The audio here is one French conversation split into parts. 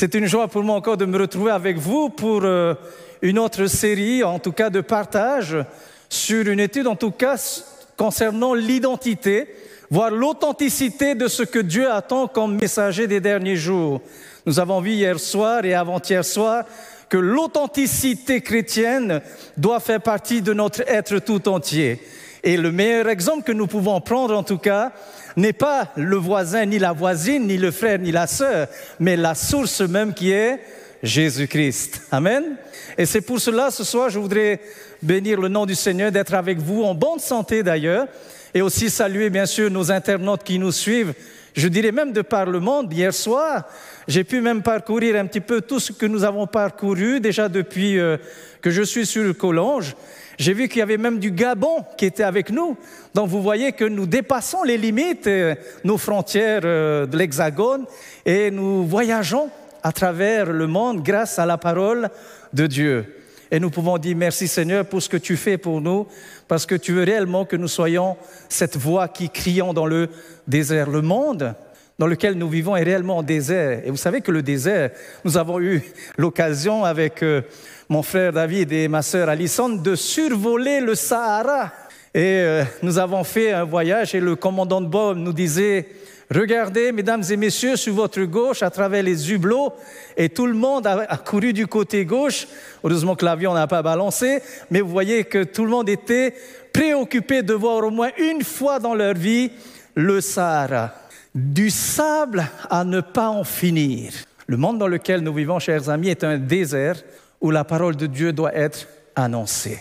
C'est une joie pour moi encore de me retrouver avec vous pour euh, une autre série, en tout cas de partage, sur une étude, en tout cas concernant l'identité, voire l'authenticité de ce que Dieu attend comme messager des derniers jours. Nous avons vu hier soir et avant-hier soir que l'authenticité chrétienne doit faire partie de notre être tout entier. Et le meilleur exemple que nous pouvons prendre, en tout cas, n'est pas le voisin, ni la voisine, ni le frère, ni la sœur, mais la source même qui est Jésus-Christ. Amen. Et c'est pour cela, ce soir, je voudrais bénir le nom du Seigneur, d'être avec vous en bonne santé d'ailleurs, et aussi saluer bien sûr nos internautes qui nous suivent je dirais même de par le monde. Hier soir, j'ai pu même parcourir un petit peu tout ce que nous avons parcouru déjà depuis euh, que je suis sur le Collonge. J'ai vu qu'il y avait même du Gabon qui était avec nous. Donc vous voyez que nous dépassons les limites, euh, nos frontières euh, de l'Hexagone, et nous voyageons à travers le monde grâce à la parole de Dieu. Et nous pouvons dire merci Seigneur pour ce que tu fais pour nous, parce que tu veux réellement que nous soyons cette voix qui crions dans le désert. Le monde dans lequel nous vivons est réellement en désert. Et vous savez que le désert, nous avons eu l'occasion avec euh, mon frère David et ma sœur Alison de survoler le Sahara. Et euh, nous avons fait un voyage et le commandant de bord nous disait, regardez, mesdames et messieurs, sur votre gauche, à travers les hublots, et tout le monde a, a couru du côté gauche. Heureusement que l'avion n'a pas balancé, mais vous voyez que tout le monde était préoccupé de voir au moins une fois dans leur vie le Sahara. Du sable à ne pas en finir. Le monde dans lequel nous vivons, chers amis, est un désert où la parole de Dieu doit être annoncée.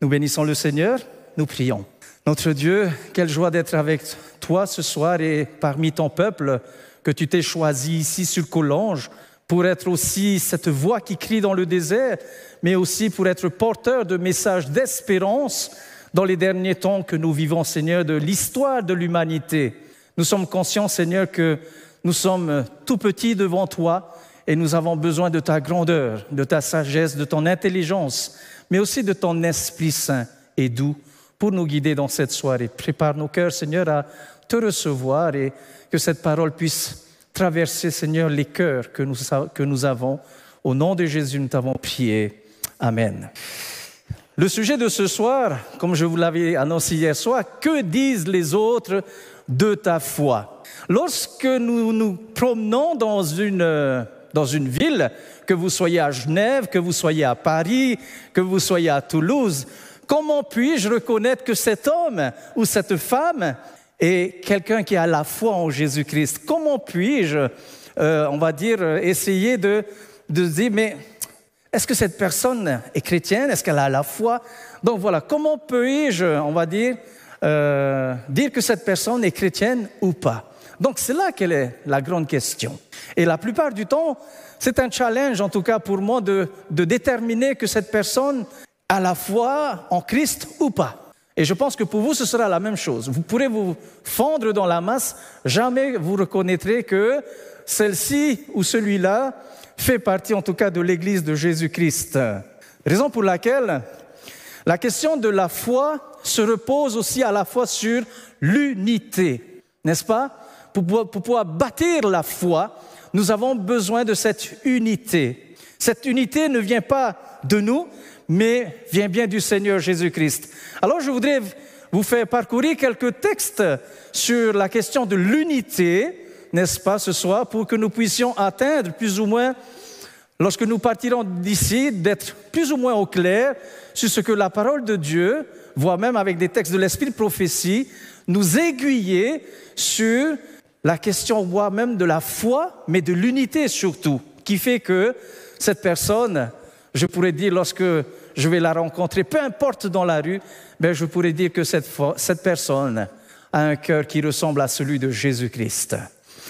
Nous bénissons le Seigneur, nous prions. Notre Dieu, quelle joie d'être avec toi ce soir et parmi ton peuple que tu t'es choisi ici sur Collonges pour être aussi cette voix qui crie dans le désert, mais aussi pour être porteur de messages d'espérance dans les derniers temps que nous vivons, Seigneur, de l'histoire de l'humanité. Nous sommes conscients, Seigneur, que nous sommes tout petits devant toi et nous avons besoin de ta grandeur, de ta sagesse, de ton intelligence, mais aussi de ton Esprit Saint et doux pour nous guider dans cette soirée. Prépare nos cœurs, Seigneur, à te recevoir et que cette parole puisse traverser, Seigneur, les cœurs que nous, que nous avons. Au nom de Jésus, nous t'avons prié. Amen. Le sujet de ce soir, comme je vous l'avais annoncé hier soir, que disent les autres de ta foi? Lorsque nous nous promenons dans une, dans une ville, que vous soyez à Genève, que vous soyez à Paris, que vous soyez à Toulouse, comment puis-je reconnaître que cet homme ou cette femme est quelqu'un qui a la foi en Jésus-Christ? Comment puis-je, euh, on va dire, essayer de, de dire, mais est-ce que cette personne est chrétienne? Est-ce qu'elle a la foi? Donc voilà, comment puis-je, on va dire, euh, dire que cette personne est chrétienne ou pas? Donc c'est là qu'elle est la grande question. Et la plupart du temps, c'est un challenge, en tout cas pour moi, de, de déterminer que cette personne a la foi en Christ ou pas. Et je pense que pour vous, ce sera la même chose. Vous pourrez vous fondre dans la masse, jamais vous reconnaîtrez que celle-ci ou celui-là fait partie en tout cas de l'Église de Jésus-Christ. Raison pour laquelle la question de la foi se repose aussi à la fois sur l'unité, n'est-ce pas? Pour pouvoir, bâtir la foi, nous avons besoin de cette unité. Cette unité ne vient pas de nous, mais vient bien du Seigneur Jésus-Christ. Alors je voudrais vous faire parcourir quelques textes sur la question de l'unité n'est-ce pas, ce soir, pour que nous puissions atteindre plus ou moins, lorsque nous partirons d'ici, d'être plus ou moins au clair sur ce que la parole de Dieu, voire même avec des textes de l'Esprit de prophétie, nous aiguiller sur la question, voire même de la foi, mais de l'unité surtout, qui fait que cette personne, je pourrais dire lorsque je vais la rencontrer, peu importe dans la rue, ben je pourrais dire que cette, cette personne a un cœur qui ressemble à celui de Jésus-Christ.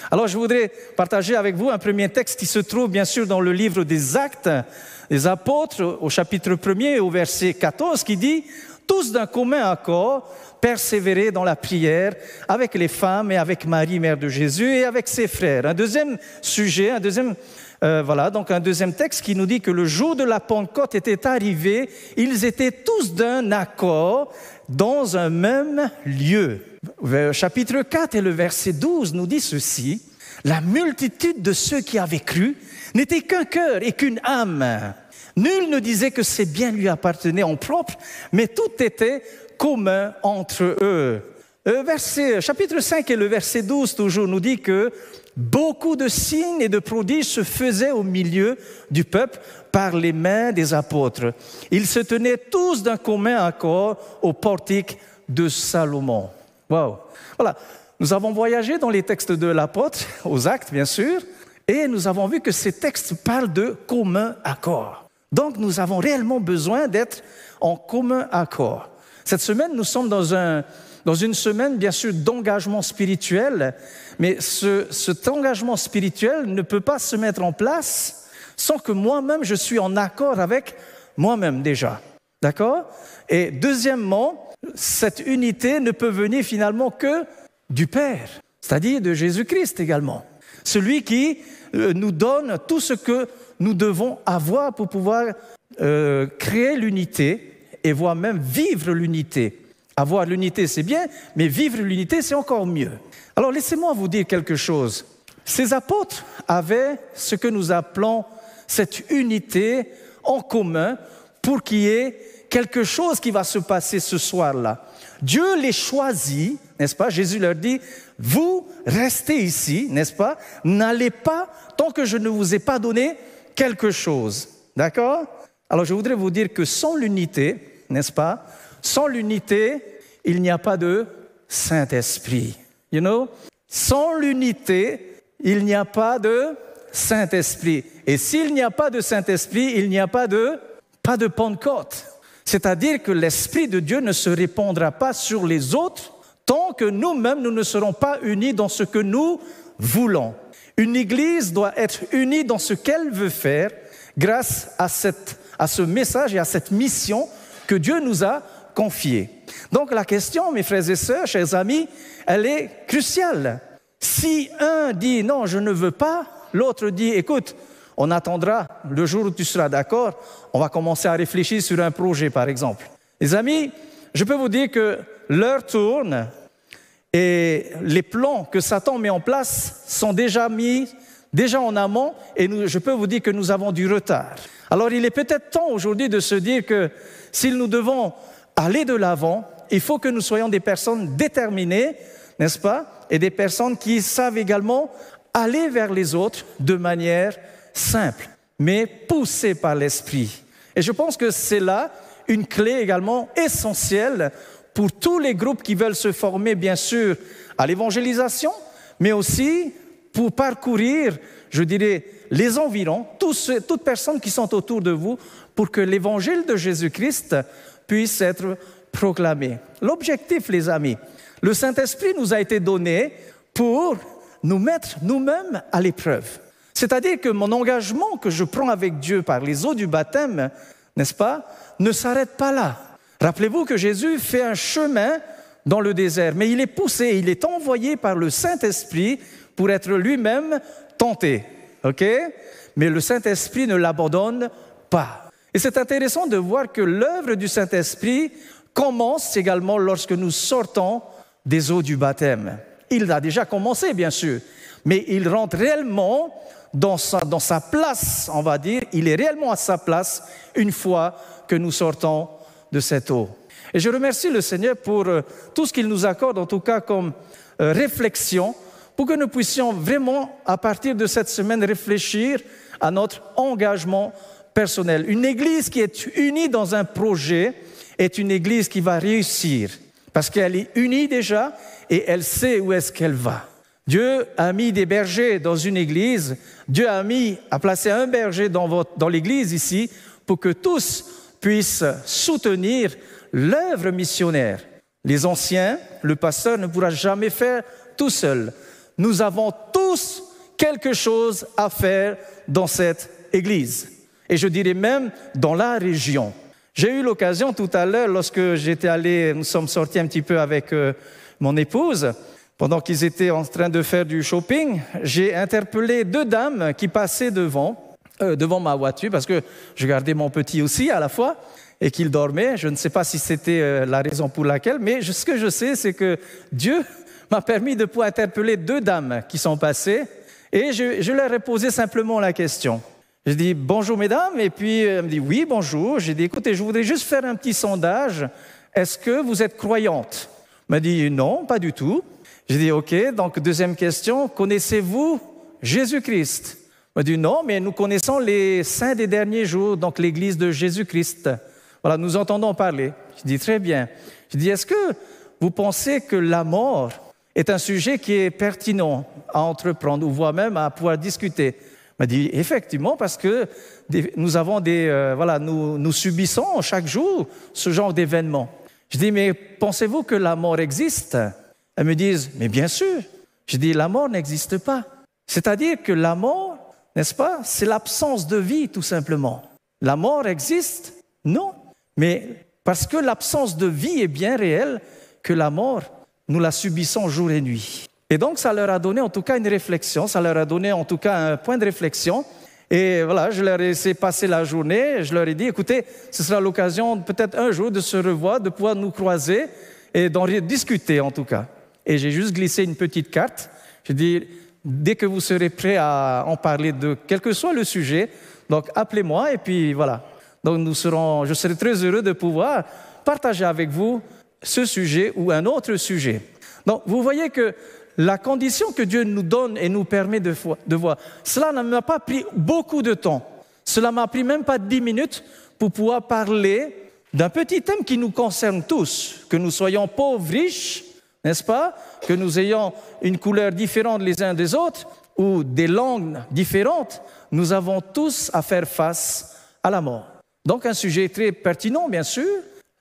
Alors je voudrais partager avec vous un premier texte qui se trouve bien sûr dans le livre des Actes des Apôtres au chapitre 1er au verset 14 qui dit tous d'un commun accord persévérer dans la prière avec les femmes et avec Marie, mère de Jésus, et avec ses frères. Un deuxième sujet, un deuxième, euh, voilà, donc un deuxième texte qui nous dit que le jour de la Pentecôte était arrivé, ils étaient tous d'un accord dans un même lieu. Chapitre 4 et le verset 12 nous dit ceci. La multitude de ceux qui avaient cru n'était qu'un cœur et qu'une âme. Nul ne disait que ses biens lui appartenaient en propre, mais tout était commun entre eux. Euh, verset, chapitre 5 et le verset 12 toujours nous dit que beaucoup de signes et de prodiges se faisaient au milieu du peuple par les mains des apôtres. Ils se tenaient tous d'un commun accord au portique de Salomon. Wow. Voilà. Nous avons voyagé dans les textes de l'apôtre, aux actes bien sûr, et nous avons vu que ces textes parlent de commun accord. Donc nous avons réellement besoin d'être en commun accord. Cette semaine, nous sommes dans, un, dans une semaine, bien sûr, d'engagement spirituel, mais ce, cet engagement spirituel ne peut pas se mettre en place sans que moi-même, je suis en accord avec moi-même déjà. D'accord? Et deuxièmement, cette unité ne peut venir finalement que du Père, c'est-à-dire de Jésus-Christ également. Celui qui euh, nous donne tout ce que nous devons avoir pour pouvoir euh, créer l'unité et voire même vivre l'unité. Avoir l'unité, c'est bien, mais vivre l'unité, c'est encore mieux. Alors laissez-moi vous dire quelque chose. Ces apôtres avaient ce que nous appelons cette unité en commun pour qu'il y ait quelque chose qui va se passer ce soir-là. Dieu les choisit, n'est-ce pas? Jésus leur dit, vous restez ici, n'est-ce pas? N'allez pas tant que je ne vous ai pas donné quelque chose. D'accord? Alors je voudrais vous dire que sans l'unité, n'est-ce pas? Sans l'unité, il n'y a pas de Saint-Esprit. You know? Sans l'unité, il n'y a pas de Saint-Esprit. Et s'il n'y a pas de Saint-Esprit, il n'y a pas de pas de Pentecôte. C'est-à-dire que l'Esprit de Dieu ne se répandra pas sur les autres tant que nous-mêmes, nous ne serons pas unis dans ce que nous voulons. Une Église doit être unie dans ce qu'elle veut faire grâce à, ce message et à cette mission que Dieu nous a confiée. Donc la question, mes frères et sœurs, chers amis, elle est cruciale. Si un dit non, je ne veux pas, l'autre dit écoute, on attendra le jour où tu seras d'accord, on va commencer à réfléchir sur un projet, par exemple. Les amis, je peux vous dire que l'heure tourne et les plans que Satan met en place sont déjà mis, déjà en amont, et je peux vous dire que nous avons du retard. Alors il est peut-être temps aujourd'hui de se dire que si nous devons aller de l'avant, il faut que nous soyons des personnes déterminées, n'est-ce pas, et des personnes qui savent également aller vers les autres de manière simple, mais poussée par l'esprit. Et je pense que c'est là une clé également essentielle pour tous les groupes qui veulent se former, bien sûr, à l'évangélisation, mais aussi pour parcourir, je dirais, les environs, toutes personnes qui sont autour de vous, pour que l'évangile de Jésus-Christ puisse être proclamé. L'objectif, les amis, le Saint-Esprit nous a été donné pour nous mettre nous-mêmes à l'épreuve. C'est-à-dire que mon engagement que je prends avec Dieu par les eaux du baptême, n'est-ce pas, ne s'arrête pas là. Rappelez-vous que Jésus fait un chemin dans le désert, mais il est poussé, il est envoyé par le Saint-Esprit pour être lui-même tenté. OK? Mais le Saint-Esprit ne l'abandonne pas. Et c'est intéressant de voir que l'œuvre du Saint-Esprit commence également lorsque nous sortons des eaux du baptême. Il a déjà commencé, bien sûr, mais il rentre réellement dans sa, dans sa place, on va dire, il est réellement à sa place une fois que nous sortons de cette eau. Et je remercie le Seigneur pour euh, tout ce qu'il nous accorde, en tout cas comme euh, réflexion, pour que nous puissions vraiment, à partir de cette semaine, réfléchir à notre engagement personnel. Une Église qui est unie dans un projet est une Église qui va réussir, parce qu'elle est unie déjà et elle sait où est-ce qu'elle va. Dieu a mis des bergers dans une église, Dieu a mis, a placé un berger dans, dans l'église ici pour que tous puissent soutenir l'œuvre missionnaire. Les anciens, le pasteur ne pourra jamais faire tout seul. Nous avons tous quelque chose à faire dans cette église. Et je dirais même dans la région. J'ai eu l'occasion tout à l'heure, lorsque j'étais allé, nous sommes sortis un petit peu avec euh, mon épouse, pendant qu'ils étaient en train de faire du shopping, j'ai interpellé deux dames qui passaient devant, euh, devant ma voiture, parce que je gardais mon petit aussi à la fois, et qu'il dormait. Je ne sais pas si c'était euh, la raison pour laquelle, mais ce que je sais, c'est que Dieu m'a permis de pouvoir interpeller deux dames qui sont passées, Et je, je leur ai posé simplement la question. Je dis bonjour mesdames, et puis elle me dit oui, bonjour. J'ai dit écoutez, je voudrais juste faire un petit sondage. Est-ce que vous êtes croyante? Elle m'a dit non, pas du tout. J'ai dit ok, donc deuxième question, connaissez-vous Jésus-Christ? M'a dit non, mais nous connaissons les saints des derniers jours, donc l'église de Jésus-Christ. Voilà, nous entendons parler. Je dis très bien. Je dis est-ce que vous pensez que la mort est un sujet qui est pertinent à entreprendre ou voire même à pouvoir discuter? m'a dit effectivement parce que nous avons des euh, voilà nous, nous subissons chaque jour ce genre d'événements. Je dis mais pensez-vous que la mort existe? Elles me disent mais bien sûr. Je dis la mort n'existe pas. C'est-à-dire que la mort, n'est-ce pas, c'est l'absence de vie tout simplement. La mort existe? Non, mais parce que l'absence de vie est bien réelle que la mort nous la subissons jour et nuit. Et donc, ça leur a donné en tout cas une réflexion, ça leur a donné en tout cas un point de réflexion. Et voilà, je leur ai laissé passer la journée, je leur ai dit, écoutez, ce sera l'occasion peut-être un jour de se revoir, de pouvoir nous croiser et d'en discuter en tout cas. Et j'ai juste glissé une petite carte. J'ai dit, dès que vous serez prêts à en parler de quel que soit le sujet, donc appelez-moi et puis voilà. Donc nous serons, je serai très heureux de pouvoir partager avec vous ce sujet ou un autre sujet. Donc, vous voyez que la condition que Dieu nous donne et nous permet de, voir, cela ne m'a pas pris beaucoup de temps. Cela m'a pris même pas dix minutes pour pouvoir parler d'un petit thème qui nous concerne tous, que nous soyons pauvres, riches, n'est-ce pas Que nous ayons une couleur différente les uns des autres ou des langues différentes, nous avons tous à faire face à la mort. Donc un sujet très pertinent, bien sûr,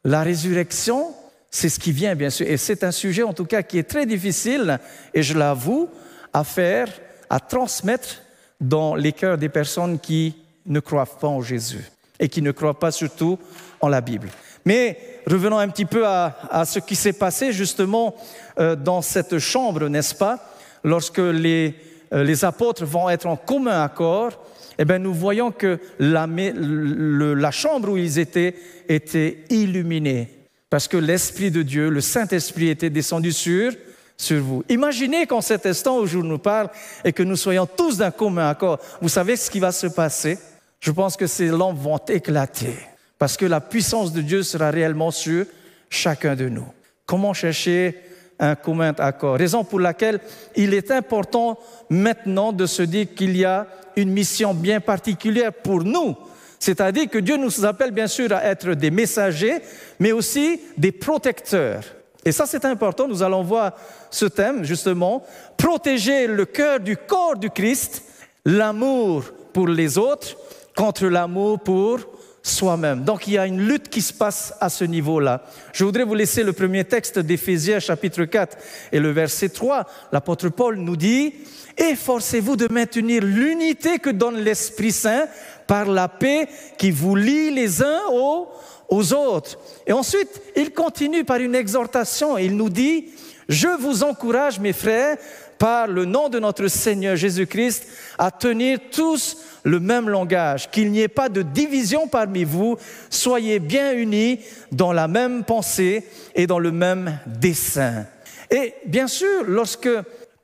la résurrection c'est ce qui vient, bien sûr. Et c'est un sujet, en tout cas, qui est très difficile, et je l'avoue, à faire, à transmettre dans les cœurs des personnes qui ne croient pas en Jésus et qui ne croient pas surtout en la Bible. Mais revenons un petit peu à, ce qui s'est passé justement euh, dans cette chambre, n'est-ce pas? Lorsque les, euh, les apôtres vont être en commun accord, eh bien, nous voyons que la, la chambre où ils étaient était illuminée. Parce que l'Esprit de Dieu, le Saint-Esprit était descendu sur, sur vous. Imaginez qu'en cet instant où je nous parle et que nous soyons tous d'un commun accord, vous savez ce qui va se passer? Je pense que ces lampes vont éclater, parce que la puissance de Dieu sera réellement sur chacun de nous. Comment chercher un commun accord? Raison pour laquelle il est important maintenant de se dire qu'il y a une mission bien particulière pour nous c'est-à-dire que Dieu nous appelle bien sûr à être des messagers, mais aussi des protecteurs. Et ça, c'est important. Nous allons voir ce thème, justement. Protéger le cœur du corps du Christ, l'amour pour les autres contre l'amour pour soi-même. Donc il y a une lutte qui se passe à ce niveau-là. Je voudrais vous laisser le premier texte d'Éphésiens chapitre 4 et le verset 3. L'apôtre Paul nous dit, Efforcez-vous de maintenir l'unité que donne l'Esprit Saint par la paix qui vous lie les uns aux, aux autres. Et ensuite, il continue par une exhortation. Il nous dit, je vous encourage, mes frères, par le nom de notre Seigneur Jésus-Christ, à tenir tous le même langage, qu'il n'y ait pas de division parmi vous, soyez bien unis dans la même pensée et dans le même dessein. Et bien sûr, lorsque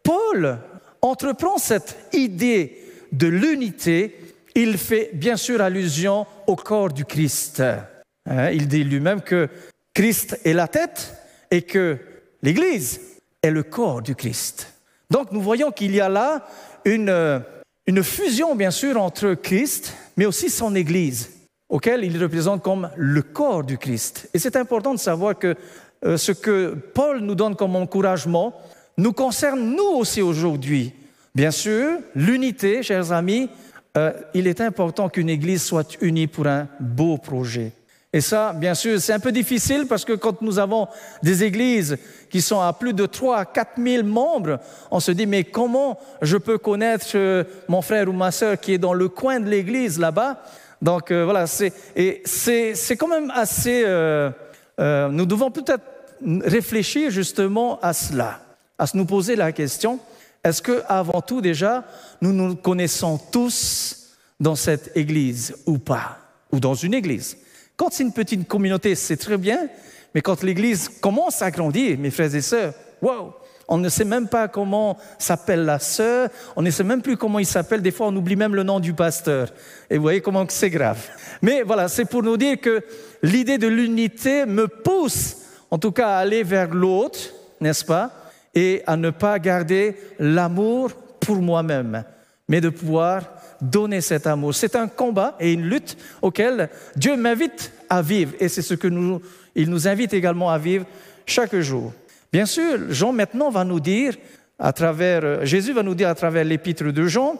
Paul entreprend cette idée de l'unité, il fait bien sûr allusion au corps du Christ. Hein, il dit lui-même que Christ est la tête et que l'Église est le corps du Christ. Donc nous voyons qu'il y a là une, une fusion bien sûr entre Christ, mais aussi son Église, auquel il représente comme le corps du Christ. Et c'est important de savoir que euh, ce que Paul nous donne comme encouragement nous concerne nous aussi aujourd'hui. Bien sûr, l'unité, chers amis, euh, il est important qu'une Église soit unie pour un beau projet. Et ça, bien sûr, c'est un peu difficile parce que quand nous avons des églises qui sont à plus de 3 à 4 000 membres, on se dit, mais comment je peux connaître euh, mon frère ou ma sœur qui est dans le coin de l'église là-bas? Donc euh, voilà, c'est, quand même assez... nous devons peut-être réfléchir justement à cela, à se nous poser la question, est-ce que avant tout déjà, nous nous connaissons tous dans cette église ou pas Ou dans une église? Quand c'est une petite communauté, c'est très bien, mais quand l'église commence à grandir, mes frères et sœurs, wow, On ne sait même pas comment s'appelle la sœur, on ne sait même plus comment il s'appelle, des fois on oublie même le nom du pasteur. Et vous voyez comment c'est grave. Mais voilà, c'est pour nous dire que l'idée de l'unité me pousse en tout cas à aller vers l'autre, n'est-ce pas Et à ne pas garder l'amour pour moi-même, mais de pouvoir donner cet amour. C'est un combat et une lutte auquel Dieu m'invite à vivre et c'est ce que nous, il nous invite également à vivre chaque jour. Bien sûr, Jean maintenant va nous dire, à travers, Jésus va nous dire à travers l'épître de Jean,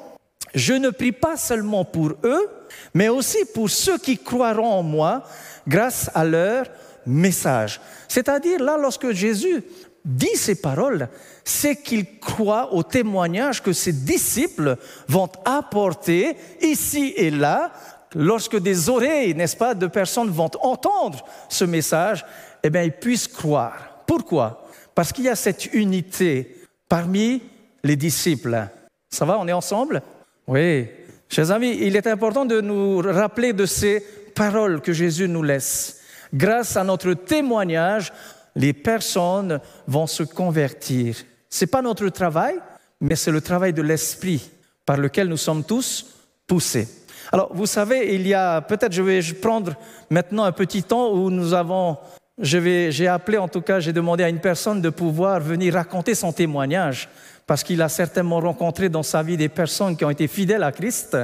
je ne prie pas seulement pour eux, mais aussi pour ceux qui croiront en moi grâce à leur message. C'est-à-dire là, lorsque Jésus dit ces paroles, c'est qu'il croit au témoignage que ses disciples vont apporter ici et là, lorsque des oreilles, n'est-ce pas, de personnes vont entendre ce message, eh bien, ils puissent croire. Pourquoi? Parce qu'il y a cette unité parmi les disciples. Ça va, on est ensemble? Oui. Chers amis, il est important de nous rappeler de ces paroles que Jésus nous laisse. Grâce à notre témoignage, les personnes vont se convertir. Ce n'est pas notre travail, mais c'est le travail de l'esprit par lequel nous sommes tous poussés. Alors, vous savez, il y a, peut-être je vais prendre maintenant un petit temps où nous avons, j'ai appelé en tout cas, j'ai demandé à une personne de pouvoir venir raconter son témoignage, parce qu'il a certainement rencontré dans sa vie des personnes qui ont été fidèles à Christ,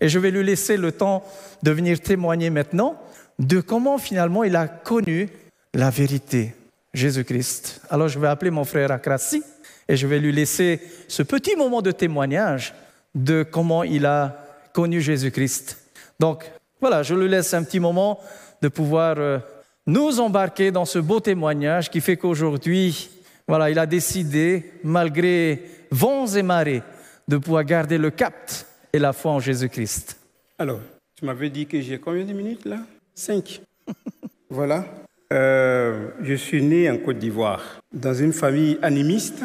et je vais lui laisser le temps de venir témoigner maintenant de comment finalement il a connu la vérité, Jésus-Christ. Alors je vais appeler mon frère Akrasi et je vais lui laisser ce petit moment de témoignage de comment il a connu Jésus-Christ. Donc voilà, je lui laisse un petit moment de pouvoir euh, nous embarquer dans ce beau témoignage qui fait qu'aujourd'hui, voilà, il a décidé, malgré vents et marées, de pouvoir garder le cap et la foi en Jésus-Christ. Alors, tu m'avais dit que j'ai combien de minutes là? Cinq. voilà. Euh, je suis né en Côte d'Ivoire, dans une famille animiste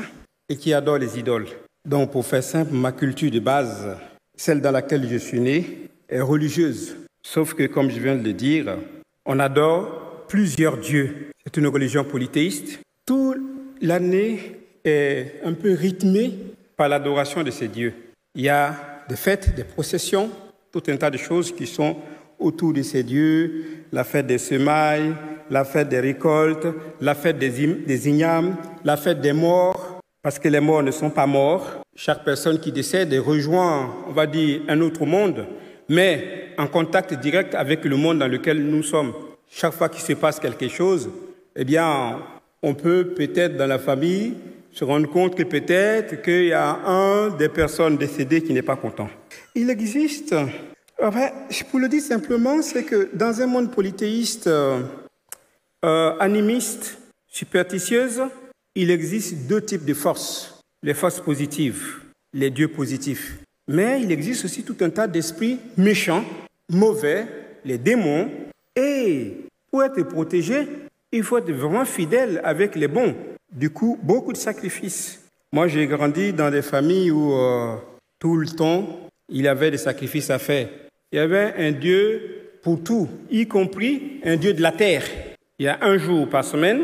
et qui adore les idoles. Donc, pour faire simple, ma culture de base, celle dans laquelle je suis né, est religieuse. Sauf que, comme je viens de le dire, on adore plusieurs dieux. C'est une religion polythéiste. Toute l'année est un peu rythmée par l'adoration de ces dieux. Il y a des fêtes, des processions, tout un tas de choses qui sont autour de ces dieux, la fête des semailles, la fête des récoltes, la fête des, des ignames, la fête des morts, parce que les morts ne sont pas morts. Chaque personne qui décède rejoint, on va dire, un autre monde, mais en contact direct avec le monde dans lequel nous sommes. Chaque fois qu'il se passe quelque chose, eh bien, on peut peut-être dans la famille se rendre compte que peut-être qu'il y a un des personnes décédées qui n'est pas content. Il existe Enfin, pour le dire simplement, c'est que dans un monde polythéiste, euh, animiste, superstitieuse, il existe deux types de forces. Les forces positives, les dieux positifs. Mais il existe aussi tout un tas d'esprits méchants, mauvais, les démons. Et pour être protégé, il faut être vraiment fidèle avec les bons. Du coup, beaucoup de sacrifices. Moi, j'ai grandi dans des familles où euh, tout le temps, il y avait des sacrifices à faire il y avait un Dieu pour tout, y compris un Dieu de la terre. Il y a un jour par semaine,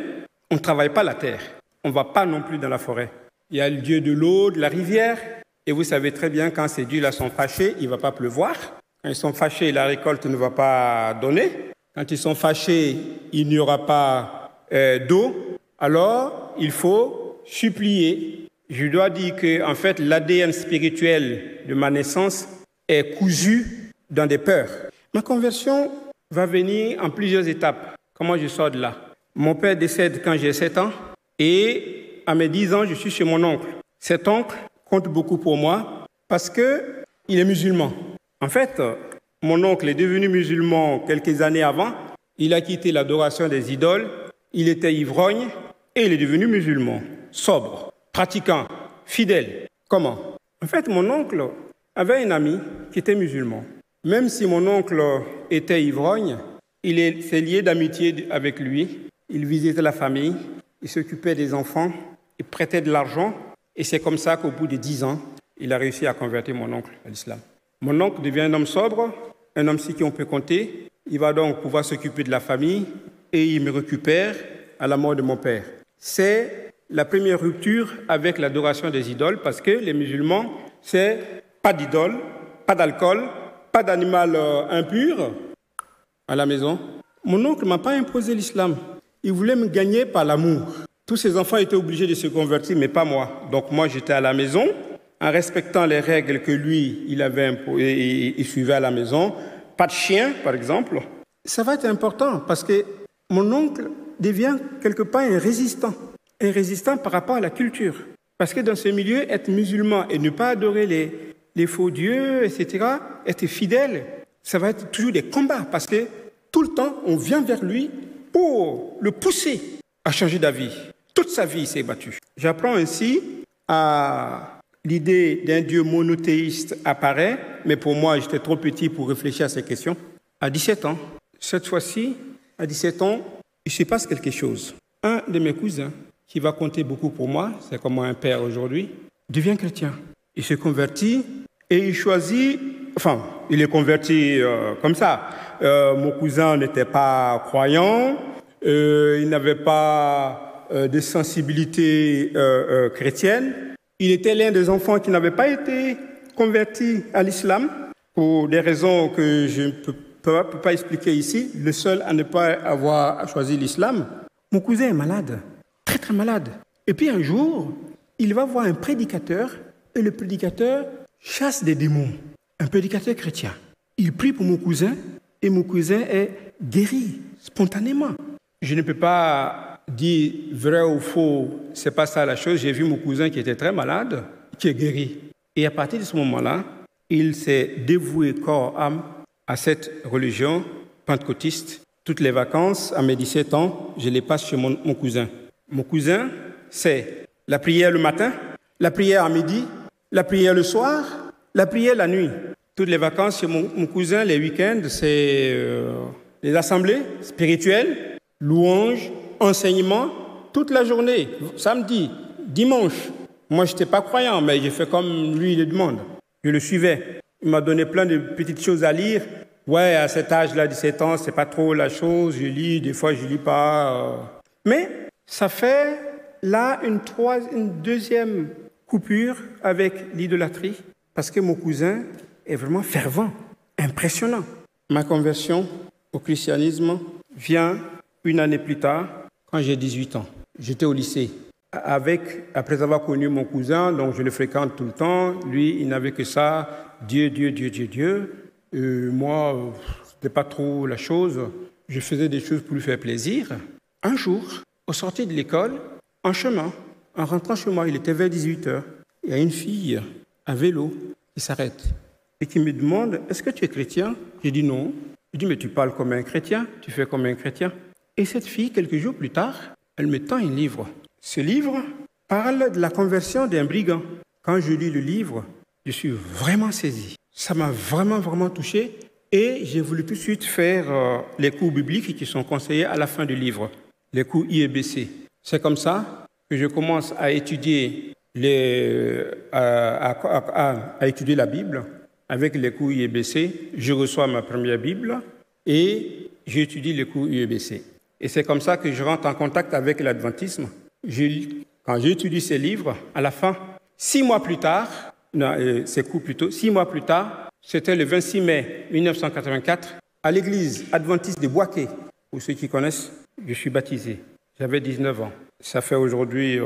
on ne travaille pas la terre. On ne va pas non plus dans la forêt. Il y a le Dieu de l'eau, de la rivière. Et vous savez très bien, quand ces dieux-là sont fâchés, il ne va pas pleuvoir. Quand ils sont fâchés, la récolte ne va pas donner. Quand ils sont fâchés, il n'y aura pas euh, d'eau. Alors, il faut supplier. Je dois dire que, en fait, l'ADN spirituel de ma naissance est cousu dans des peurs. Ma conversion va venir en plusieurs étapes. Comment je sors de là? Mon père décède quand j'ai 7 ans et à mes 10 ans, je suis chez mon oncle. Cet oncle compte beaucoup pour moi parce que il est musulman. En fait, mon oncle est devenu musulman quelques années avant. Il a quitté l'adoration des idoles. Il était ivrogne et il est devenu musulman, sobre, pratiquant, fidèle. Comment? En fait, mon oncle avait un ami qui était musulman. Même si mon oncle était ivrogne, il s'est lié d'amitié avec lui. Il visitait la famille, il s'occupait des enfants, il prêtait de l'argent. Et c'est comme ça qu'au bout de dix ans, il a réussi à convertir mon oncle à l'islam. Mon oncle devient un homme sobre, un homme sur qui on peut compter. Il va donc pouvoir s'occuper de la famille et il me récupère à la mort de mon père. C'est la première rupture avec l'adoration des idoles parce que les musulmans, c'est pas d'idole, pas d'alcool, pas d'animal euh, impur à la maison. Mon oncle m'a pas imposé l'islam. Il voulait me gagner par l'amour. Tous ses enfants étaient obligés de se convertir, mais pas moi. Donc moi, j'étais à la maison, en respectant les règles que lui, il avait il suivait à la maison. Pas de chien, par exemple. Ça va être important parce que mon oncle devient quelque part un résistant. Un résistant par rapport à la culture. Parce que dans ce milieu, être musulman et ne pas adorer les, les faux dieux, etc., être fidèle, ça va être toujours des combats. Parce que tout le temps, on vient vers lui pour le pousser à changer d'avis. Toute sa vie, il s'est battu. J'apprends ainsi à l'idée d'un Dieu monothéiste apparaît, mais pour moi, j'étais trop petit pour réfléchir à ces questions. À 17 ans, cette fois-ci, à 17 ans, il se passe quelque chose. Un de mes cousins, qui va compter beaucoup pour moi, c'est comme un père aujourd'hui, devient chrétien. Il se convertit et il choisit, enfin, il est converti euh, comme ça. Euh, mon cousin n'était pas croyant, euh, il n'avait pas de sensibilité chrétienne. Il était l'un des enfants qui n'avait pas été converti à l'islam pour des raisons que je ne peux pas expliquer ici, le seul à ne pas avoir choisi l'islam. Mon cousin est malade, très très malade. Et puis un jour, il va voir un prédicateur et le prédicateur chasse des démons. Un prédicateur chrétien. Il prie pour mon cousin et mon cousin est guéri spontanément. Je ne peux pas dire vrai ou faux, c'est pas ça la chose. J'ai vu mon cousin qui était très malade, qui est guéri. Et à partir de ce moment-là, il s'est dévoué corps, âme à cette religion pentecôtiste. Toutes les vacances, à mes 17 ans, je les passe chez mon, cousin. Mon cousin, c'est la prière le matin, la prière à midi, la prière le soir, la prière la nuit. Toutes les vacances chez mon, cousin, les week-ends, c'est euh, les assemblées spirituelles, louanges, enseignements, toute la journée, samedi, dimanche. Moi, je n'étais pas croyant, mais j'ai fait comme lui le demande. Je le suivais. Il m'a donné plein de petites choses à lire. Ouais, à cet âge-là, 17 ans, c'est pas trop la chose. Je lis, des fois, je lis pas. Euh. Mais ça fait là une, une deuxième coupure avec l'idolâtrie, parce que mon cousin est vraiment fervent, impressionnant. Ma conversion au christianisme vient une année plus tard, quand j'ai 18 ans. J'étais au lycée. Avec, après avoir connu mon cousin, donc je le fréquente tout le temps, lui, il n'avait que ça, Dieu, Dieu, Dieu, Dieu, Dieu. Et moi, c'était pas trop la chose. Je faisais des choses pour lui faire plaisir. Un jour, au sortir de l'école, en chemin, en rentrant chez moi, il était vers 18 heures, il y a une fille à vélo qui s'arrête et qui me demande Est-ce que tu es chrétien? J'ai dit non. Je dis Mais tu parles comme un chrétien, tu fais comme un chrétien. Et cette fille, quelques jours plus tard, elle me tend un livre. Ce livre parle de la conversion d'un brigand. Quand je lis le livre, je suis vraiment saisi. Ça m'a vraiment, vraiment touché. Et j'ai voulu tout de suite faire euh, les cours bibliques qui sont conseillés à la fin du livre, les cours IEBC. C'est comme ça que je commence à étudier, les, à, étudier la Bible avec les cours IEBC. Je reçois ma première Bible et j'étudie les cours IEBC. Et c'est comme ça que je rentre en contact avec l'adventisme. Quand j'étudie ces livres, à la fin, six mois plus tard, euh, c'est coup plutôt, six mois plus tard, c'était le 26 mai 1984, à l'église adventiste de Boaké. Pour ceux qui connaissent, je suis baptisé. J'avais 19 ans. Ça fait aujourd'hui euh,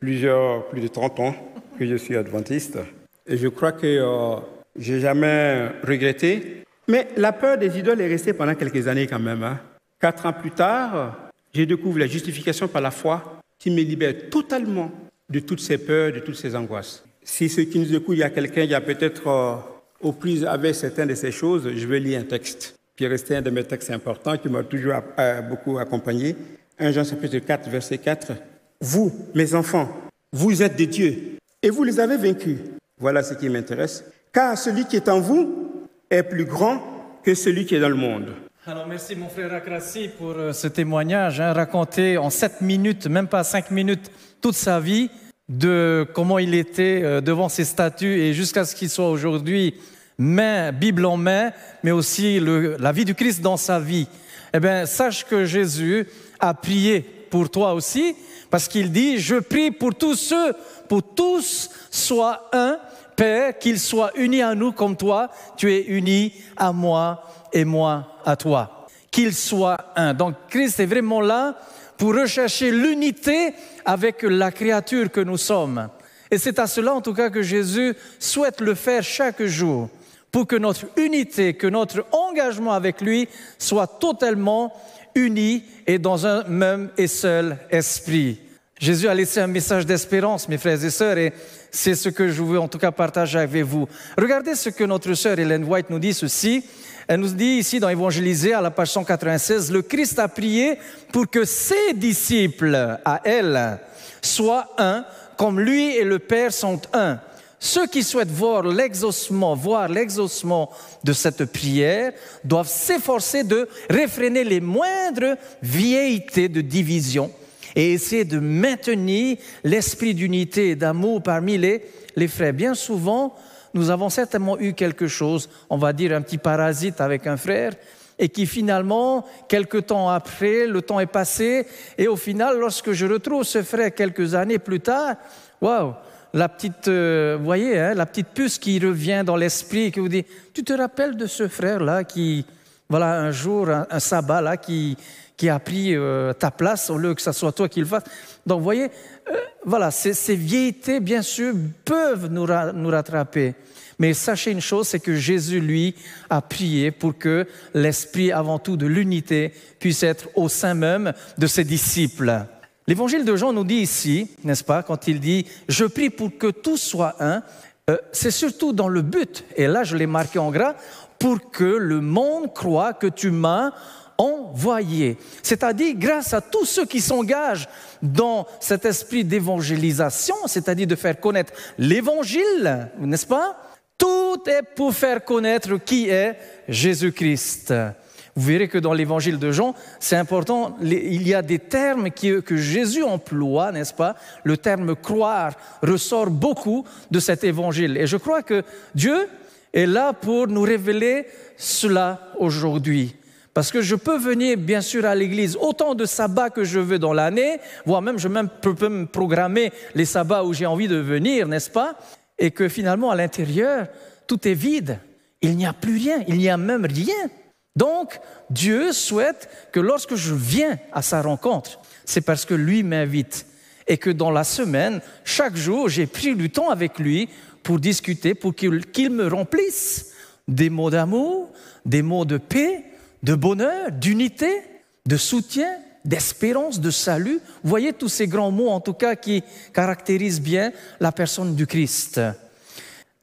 plusieurs, plus de 30 ans que je suis adventiste. Et je crois que euh, j'ai jamais regretté. Mais la peur des idoles est restée pendant quelques années quand même. Hein. Quatre ans plus tard, je découvre la justification par la foi qui me libère totalement de toutes ces peurs, de toutes ces angoisses. Si ceux qui nous écoutent, il y a quelqu'un qui a peut-être euh, aux prises avec certaines de ces choses, je vais lire un texte qui est resté un de mes textes importants, qui m'a toujours euh, beaucoup accompagné. 1 Jean chapitre 4, verset 4. Vous, mes enfants, vous êtes des dieux et vous les avez vaincus. Voilà ce qui m'intéresse. Car celui qui est en vous est plus grand que celui qui est dans le monde. Alors merci mon frère Akrasi pour euh, ce témoignage, hein, raconté en 7 minutes, même pas 5 minutes, toute sa vie de comment il était euh, devant ses statues et jusqu'à ce qu'il soit aujourd'hui main, Bible en main, mais aussi la vie du Christ dans sa vie. Eh bien, sache que Jésus a prié pour toi aussi, parce qu'il dit, je prie pour tous ceux, pour tous soient un, Père, qu'ils soient unis à nous comme toi, tu es uni à moi et moi à toi. Qu'ils soient un. Donc Christ est vraiment là pour rechercher l'unité avec la créature que nous sommes. Et c'est à cela, en tout cas, que Jésus souhaite le faire chaque jour, pour que notre unité, que notre engagement avec lui soit totalement uni et dans un même et seul esprit. Jésus a laissé un message d'espérance, mes frères et sœurs, et c'est ce que je veux en tout cas partager avec vous. Regardez ce que notre sœur Hélène White nous dit ceci. Elle nous dit ici dans Évangélisé à la page 196, le Christ a prié pour que ses disciples, à elle, soient un, comme lui et le Père sont un. Ceux qui souhaitent voir l'exaucement, voir l'exaucement de cette prière, doivent s'efforcer de réfréner les moindres vieillités de division et essayer de maintenir l'esprit d'unité et d'amour parmi les, les frères. Bien souvent, nous avons certainement eu quelque chose, on va dire un petit parasite avec un frère, et qui finalement, quelque temps après, le temps est passé, et au final, lorsque je retrouve ce frère quelques années plus tard, waouh, la petite, euh, voyez, hein, la petite puce qui revient dans l'esprit, qui vous dit, tu te rappelles de ce frère-là qui, voilà, un jour, un, sabbat là, qui, qui a pris euh, ta place au lieu que ce soit toi qui le fasse. Donc, vous voyez, euh, voilà, ces, ces vieillités, bien sûr, peuvent nous, nous rattraper. Mais sachez une chose, c'est que Jésus, lui, a prié pour que l'esprit, avant tout, de l'unité puisse être au sein même de ses disciples. L'évangile de Jean nous dit ici, n'est-ce pas, quand il dit ⁇ Je prie pour que tout soit un euh, c'est surtout dans le but, et là je l'ai marqué en gras, pour que le monde croit que tu m'as envoyé. C'est-à-dire grâce à tous ceux qui s'engagent dans cet esprit d'évangélisation, c'est-à-dire de faire connaître l'évangile, n'est-ce pas? Tout est pour faire connaître qui est Jésus-Christ. Vous verrez que dans l'évangile de Jean, c'est important, il y a des termes que Jésus emploie, n'est-ce pas? Le terme croire ressort beaucoup de cet évangile. Et je crois que Dieu est là pour nous révéler cela aujourd'hui. Parce que je peux venir, bien sûr, à l'église autant de sabbats que je veux dans l'année, voire même je peux me programmer les sabbats où j'ai envie de venir, n'est-ce pas? Et que finalement, à l'intérieur, tout est vide. Il n'y a plus rien, il n'y a même rien. Donc, Dieu souhaite que lorsque je viens à sa rencontre, c'est parce que lui m'invite et que dans la semaine, chaque jour, j'ai pris du temps avec lui pour discuter, pour qu'il me remplisse des mots d'amour, des mots de paix, de bonheur, d'unité, de soutien, d'espérance, de salut. Vous voyez tous ces grands mots, en tout cas, qui caractérisent bien la personne du Christ.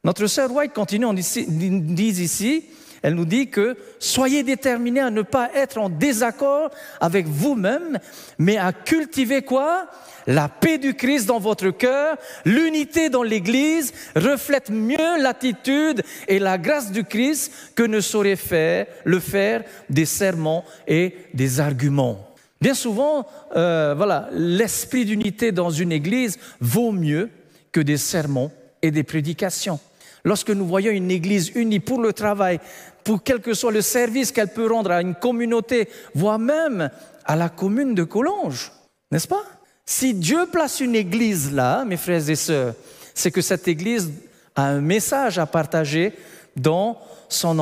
Notre sœur White continue, on dit ici, elle nous dit que soyez déterminés à ne pas être en désaccord avec vous-même, mais à cultiver quoi? La paix du Christ dans votre cœur, l'unité dans l'Église reflète mieux l'attitude et la grâce du Christ que ne saurait faire, le faire des sermons et des arguments. Bien souvent, euh, voilà, l'esprit d'unité dans une Église vaut mieux que des sermons et des prédications. Lorsque nous voyons une Église unie pour le travail, pour quel que soit le service qu'elle peut rendre à une communauté, voire même à la commune de Collonges, n'est-ce pas? Si Dieu place une église là, mes frères et sœurs, c'est que cette église a un message à partager dans son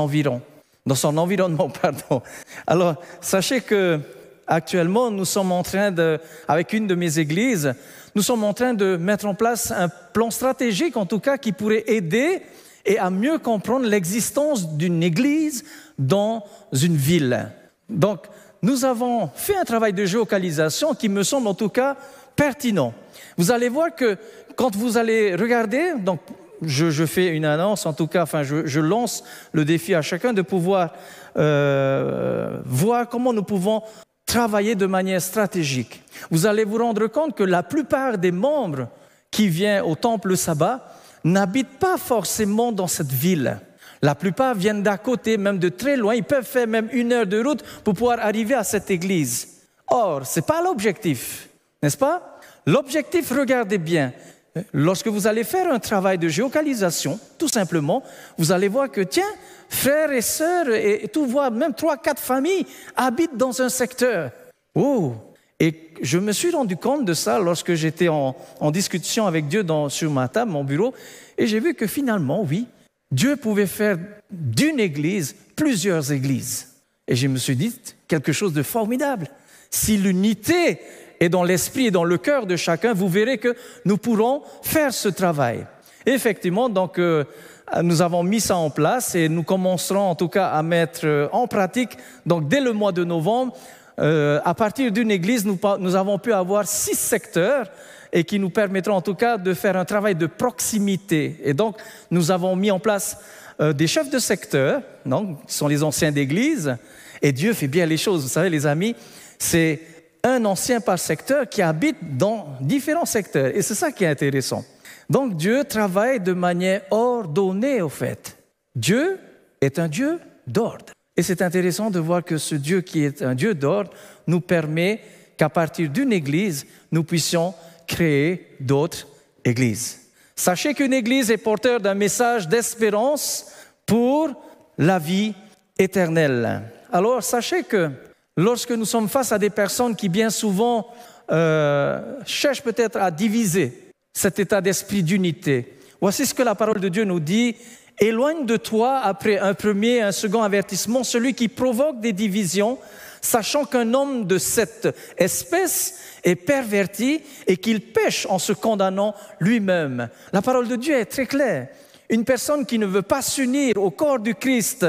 dans son environnement, pardon. Alors, sachez que actuellement, nous sommes en train de, avec une de mes églises, nous sommes en train de mettre en place un plan stratégique, en tout cas, qui pourrait aider et à mieux comprendre l'existence d'une église dans une ville. Donc, nous avons fait un travail de géocalisation qui me semble en tout cas pertinent. Vous allez voir que quand vous allez regarder, donc je, fais une annonce, en tout cas, enfin, je, lance le défi à chacun de pouvoir euh, voir comment nous pouvons travailler de manière stratégique. Vous allez vous rendre compte que la plupart des membres qui viennent au temple sabbat n'habitent pas forcément dans cette ville. La plupart viennent d'à côté, même de très loin. Ils peuvent faire même une heure de route pour pouvoir arriver à cette église. Or, ce n'est pas l'objectif, n'est-ce pas? L'objectif, regardez bien, lorsque vous allez faire un travail de géocalisation, tout simplement, vous allez voir que, tiens, frères et sœurs, et tout voit, même trois, quatre familles habitent dans un secteur. Oh Et je me suis rendu compte de ça lorsque j'étais en, discussion avec Dieu sur ma table, mon bureau, et j'ai vu que finalement, oui, Dieu pouvait faire d'une église plusieurs églises. Et je me suis dit quelque chose de formidable. Si l'unité est dans l'esprit et dans le cœur de chacun, vous verrez que nous pourrons faire ce travail. effectivement, donc, euh, nous avons mis ça en place et nous commencerons en tout cas à mettre euh, en pratique, donc dès le mois de novembre, euh, à partir d'une église, nous, avons pu avoir six secteurs et qui nous permettront en tout cas de faire un travail de proximité. Et donc, nous avons mis en place euh, des chefs de secteur, non, qui sont les anciens d'église, et Dieu fait bien les choses. Vous savez, les amis, c'est un ancien par secteur qui habite dans différents secteurs. Et c'est ça qui est intéressant. Donc Dieu travaille de manière ordonnée, au fait. Dieu est un Dieu d'ordre. Et c'est intéressant de voir que ce Dieu qui est un Dieu d'ordre nous permet qu'à partir d'une église, nous puissions créer d'autres églises. Sachez qu'une église est porteur d'un message d'espérance pour la vie éternelle. Alors sachez que lorsque nous sommes face à des personnes qui bien souvent euh, cherchent peut-être à diviser cet état d'esprit d'unité, voici ce que la parole de Dieu nous dit Éloigne de toi, après un premier, un second avertissement, celui qui provoque des divisions, sachant qu'un homme de cette espèce est perverti et qu'il pêche en se condamnant lui-même. La parole de Dieu est très claire. Une personne qui ne veut pas s'unir au corps du Christ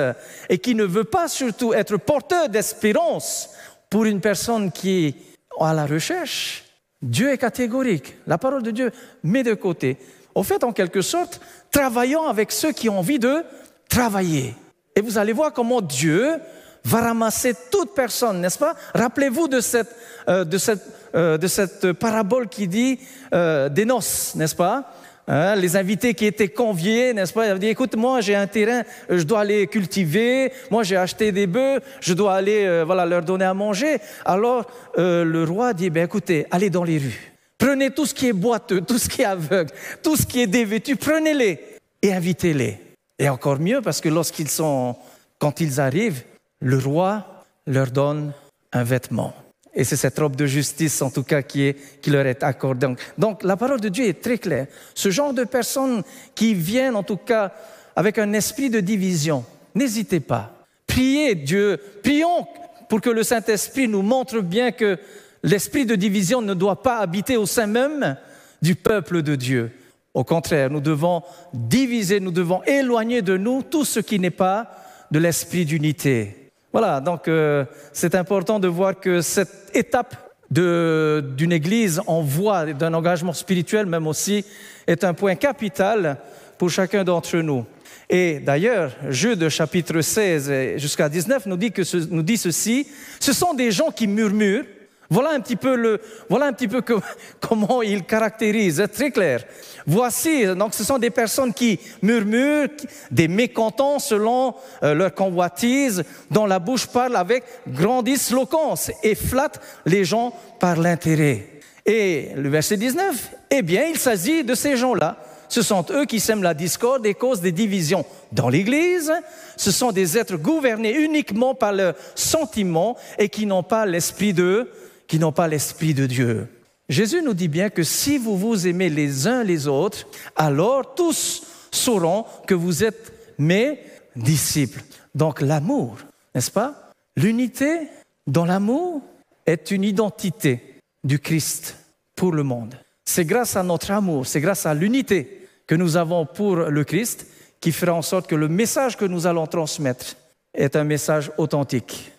et qui ne veut pas surtout être porteur d'espérance pour une personne qui est à la recherche, Dieu est catégorique. La parole de Dieu met de côté. Au fait, en quelque sorte, travaillons avec ceux qui ont envie de travailler. Et vous allez voir comment Dieu va ramasser toute personne, n'est-ce pas? Rappelez-vous de cette, euh, de, cette, euh, de cette parabole qui dit euh, des noces, n'est-ce pas? Hein, les invités qui étaient conviés, n'est-ce pas? Ils dit, écoute, moi j'ai un terrain, je dois aller cultiver, moi j'ai acheté des bœufs, je dois aller voilà, leur donner à manger. Alors le roi dit, ben, écoutez, allez dans les rues. Prenez tout ce qui est boiteux, tout ce qui est aveugle, tout ce qui est dévêtu, prenez-les et invitez-les. Et encore mieux parce que lorsqu'ils sont, quand ils arrivent, le roi leur donne un vêtement. Et c'est cette robe de justice, en tout cas, qui, leur est accordée. Donc, donc, la parole de Dieu est très claire. Ce genre de personnes qui viennent, en tout cas, avec un esprit de division, n'hésitez pas. Priez Dieu, prions pour que le Saint-Esprit nous montre bien que L'esprit de division ne doit pas habiter au sein même du peuple de Dieu. Au contraire, nous devons diviser, nous devons éloigner de nous tout ce qui n'est pas de l'esprit d'unité. Voilà, donc euh, c'est important de voir que cette étape d'une église en voie d'un engagement spirituel même aussi est un point capital pour chacun d'entre nous. Et d'ailleurs, Jude chapitre 16 jusqu'à 19 nous dit, que nous dit ceci, ce sont des gens qui murmurent, voilà un petit peu, le, voilà un petit peu comment il caractérise, très clair. Voici, donc ce sont des personnes qui murmurent, des mécontents selon euh, leur convoitise, dont la bouche parle avec grandisloquence et flatte les gens par l'intérêt. Et le verset 19, eh bien, il s'agit de ces gens-là. Ce sont eux qui sèment la discorde et causent des divisions dans l'Église. Ce sont des êtres gouvernés uniquement par leurs sentiments et qui n'ont pas l'esprit de qui n'ont pas l'Esprit de Dieu. Jésus nous dit bien que si vous vous aimez les uns les autres, alors tous sauront que vous êtes mes disciples. Donc l'amour, n'est-ce pas? L'unité dans l'amour est une identité du Christ pour le monde. C'est grâce à notre amour, c'est grâce à l'unité que nous avons pour le Christ qui fera en sorte que le message que nous allons transmettre est un message authentique.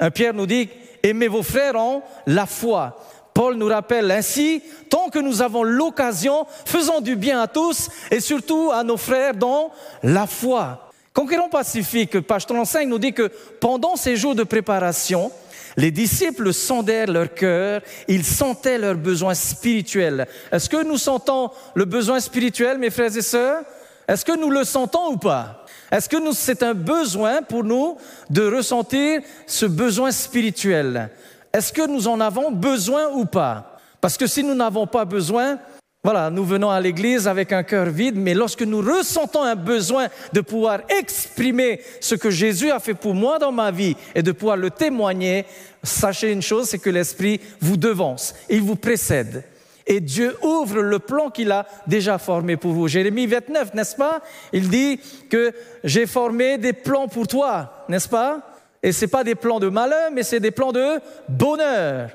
Un Pierre nous dit aimez vos frères en la foi. Paul nous rappelle ainsi, tant que nous avons l'occasion, faisons du bien à tous et surtout à nos frères dans la foi. Conquérant Pacifique, page 35, nous dit que pendant ces jours de préparation, les disciples sondèrent leur cœur, ils sentaient leurs besoins spirituels. Est-ce que nous sentons le besoin spirituel, mes frères et sœurs? Est-ce que nous le sentons ou pas? Est-ce que c'est un besoin pour nous de ressentir ce besoin spirituel? Est-ce que nous en avons besoin ou pas? Parce que si nous n'avons pas besoin, Voilà, nous venons à l'église avec un cœur vide, mais lorsque nous ressentons un besoin de pouvoir exprimer ce que Jésus a fait pour moi dans ma vie et de pouvoir le témoigner, sachez une chose, c'est que l'Esprit vous devance, il vous précède. Et Dieu ouvre le plan qu'il a déjà formé pour vous. Jérémie 29, n'est-ce pas? Il dit que j'ai formé des plans pour toi, n'est-ce pas? Et ce pas des plans de malheur, mais c'est des plans de bonheur.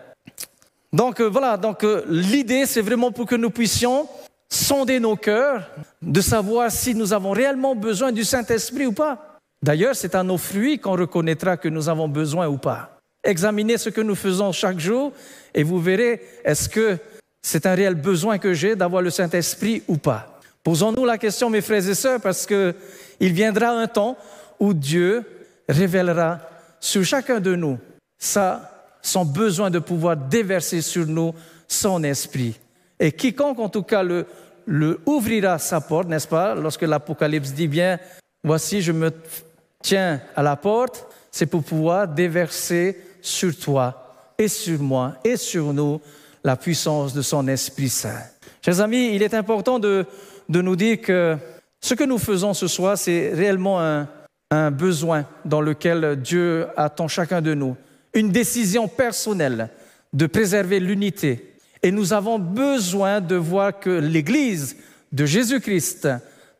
Donc euh, voilà, donc euh, l'idée c'est vraiment pour que nous puissions sonder nos cœurs, de savoir si nous avons réellement besoin du Saint-Esprit ou pas. D'ailleurs, c'est à nos fruits qu'on reconnaîtra que nous avons besoin ou pas. Examinez ce que nous faisons chaque jour et vous verrez est-ce que c'est un réel besoin que j'ai d'avoir le Saint-Esprit ou pas. Posons-nous la question, mes frères et sœurs, parce qu'il viendra un temps où Dieu révélera sur chacun de nous ça son besoin de pouvoir déverser sur nous son esprit. Et quiconque, en tout cas, le, le ouvrira sa porte, n'est-ce pas, lorsque l'Apocalypse dit bien, voici, je me tiens à la porte, c'est pour pouvoir déverser sur toi et sur moi et sur nous la puissance de son Esprit Saint. Chers amis, il est important de, de nous dire que ce que nous faisons ce soir, c'est réellement un, un besoin dans lequel Dieu attend chacun de nous une décision personnelle de préserver l'unité. Et nous avons besoin de voir que l'Église de Jésus-Christ,